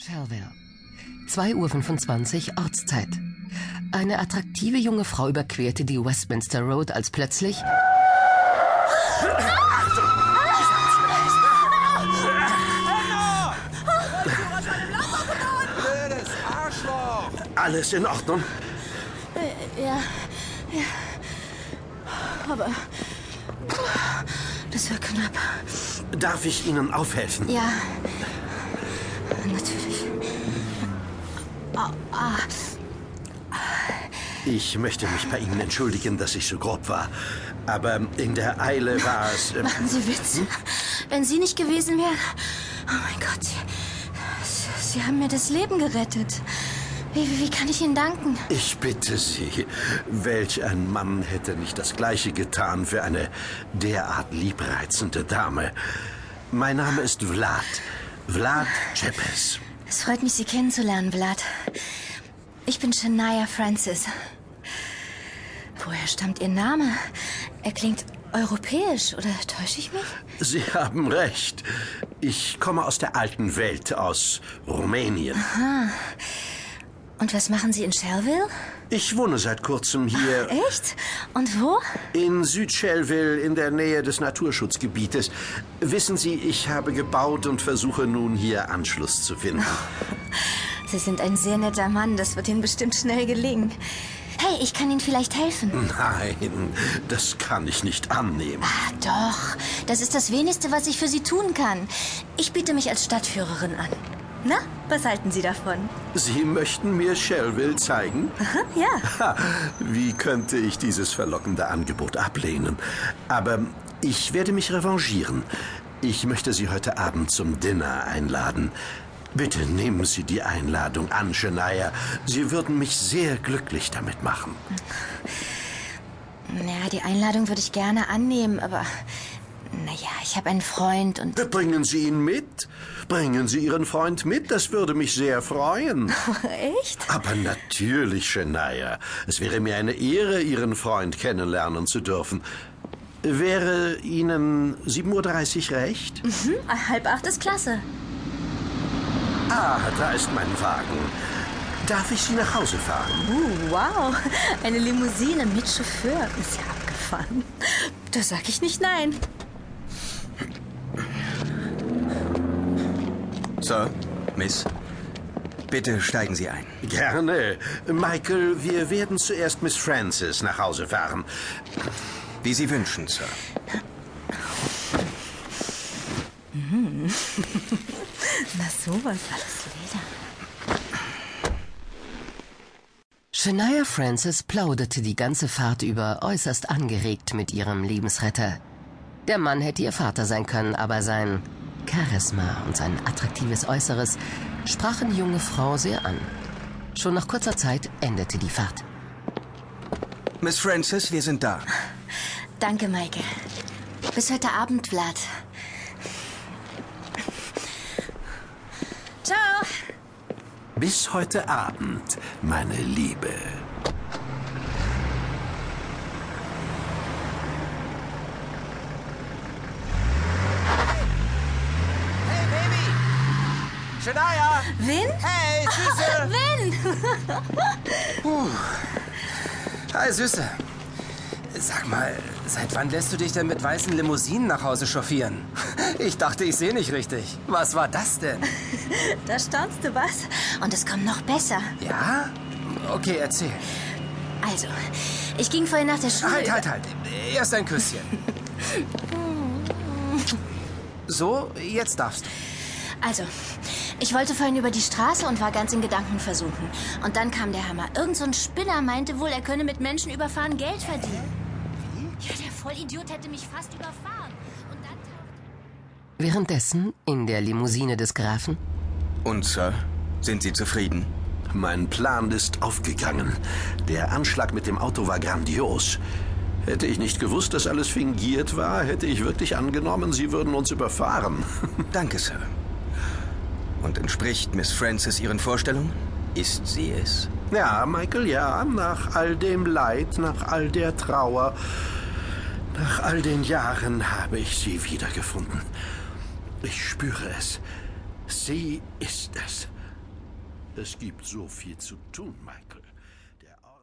Shelville. 2.25 Uhr Ortszeit. Eine attraktive junge Frau überquerte die Westminster Road, als plötzlich... Alles in Ordnung? Ja, ja. Aber das war knapp. Darf ich Ihnen aufhelfen? Ja, natürlich. Ich möchte mich bei Ihnen entschuldigen, dass ich so grob war. Aber in der Eile war es... ähm, Machen Sie Witze. Wenn Sie nicht gewesen wären. Oh mein Gott, Sie, Sie, Sie haben mir das Leben gerettet. Wie, wie, wie kann ich Ihnen danken? Ich bitte Sie, welch ein Mann hätte nicht das Gleiche getan für eine derart liebreizende Dame. Mein Name ist Vlad. Vlad Cepes. Es freut mich, Sie kennenzulernen, Vlad. Ich bin Shania Francis. Woher stammt Ihr Name? Er klingt europäisch, oder täusche ich mich? Sie haben recht. Ich komme aus der alten Welt, aus Rumänien. Und was machen Sie in Shelville? Ich wohne seit kurzem hier Echt? Und wo? in Süd-Shelville in der Nähe des Naturschutzgebietes. Wissen Sie, ich habe gebaut und versuche nun hier Anschluss zu finden. Sie sind ein sehr netter Mann. Das wird Ihnen bestimmt schnell gelingen. Hey, ich kann Ihnen vielleicht helfen. Nein, das kann ich nicht annehmen. Ah, doch. Das ist das Wenigste, was ich für Sie tun kann. Ich biete mich als Stadtführerin an. Na, was halten Sie davon? Sie möchten mir Shelville zeigen? Ja. Ha, wie könnte ich dieses verlockende Angebot ablehnen? Aber ich werde mich revanchieren. Ich möchte Sie heute Abend zum Dinner einladen. Bitte nehmen Sie die Einladung an, Shania. Sie würden mich sehr glücklich damit machen. Ja, die Einladung würde ich gerne annehmen, aber naja, ich habe einen Freund und Bringen Sie ihn mit? Bringen Sie Ihren Freund mit? Das würde mich sehr freuen. echt? Aber natürlich, Shania. Es wäre mir eine Ehre, Ihren Freund kennenlernen zu dürfen. Wäre Ihnen 7.30 Uhr recht? Hm, halb acht ist klasse. Ah, da ist mein Wagen. Darf ich Sie nach Hause fahren? Uh, wow, eine Limousine mit Chauffeur ist ja abgefahren. Da sag ich nicht nein. Sir, Miss, bitte steigen Sie ein. Gerne. Michael, wir werden zuerst Miss Francis nach Hause fahren. Wie Sie wünschen, Sir. Na sowas, alles Leder. Shania Francis plauderte die ganze Fahrt über äußerst angeregt mit ihrem Lebensretter. Der Mann hätte ihr Vater sein können, aber sein Charisma und sein attraktives Äußeres sprachen die junge Frau sehr an. Schon nach kurzer Zeit endete die Fahrt. Miss Francis, wir sind da. Danke, Maike. Bis heute Abend, Vlad. Ciao. Bis heute Abend, meine Liebe. Hey, Baby! Shania! Vin? Hey, Süße! Vin! Hi, Süße. Sag mal, seit wann lässt du dich denn mit weißen Limousinen nach Hause chauffieren? Ich dachte, ich sehe nicht richtig. Was war das denn? Da staunst du was. Und es kommt noch besser. Ja? Okay, erzähl. Also, ich ging vorhin nach der Schule. Halt, halt, halt. Erst ein Küsschen. So, jetzt darfst du. Also, ich wollte vorhin über die Straße und war ganz in Gedanken versunken. Und dann kam der Hammer. Irgend so ein Spinner meinte wohl, er könne mit Menschen überfahren Geld verdienen. Ja, der Vollidiot hätte mich fast überfahren. Und dann tauchte... Währenddessen in der Limousine des Grafen Und, Sir, sind Sie zufrieden? Mein Plan ist aufgegangen. Der Anschlag mit dem Auto war grandios. Hätte ich nicht gewusst, dass alles fingiert war, hätte ich wirklich angenommen, Sie würden uns überfahren. Danke, Sir. Und entspricht Miss Francis Ihren Vorstellungen? Ist sie es? Ja, Michael, ja, nach all dem Leid, nach all der Trauer, nach all den Jahren habe ich sie wiedergefunden. Ich spüre es. Sie ist es. Es gibt so viel zu tun, Michael.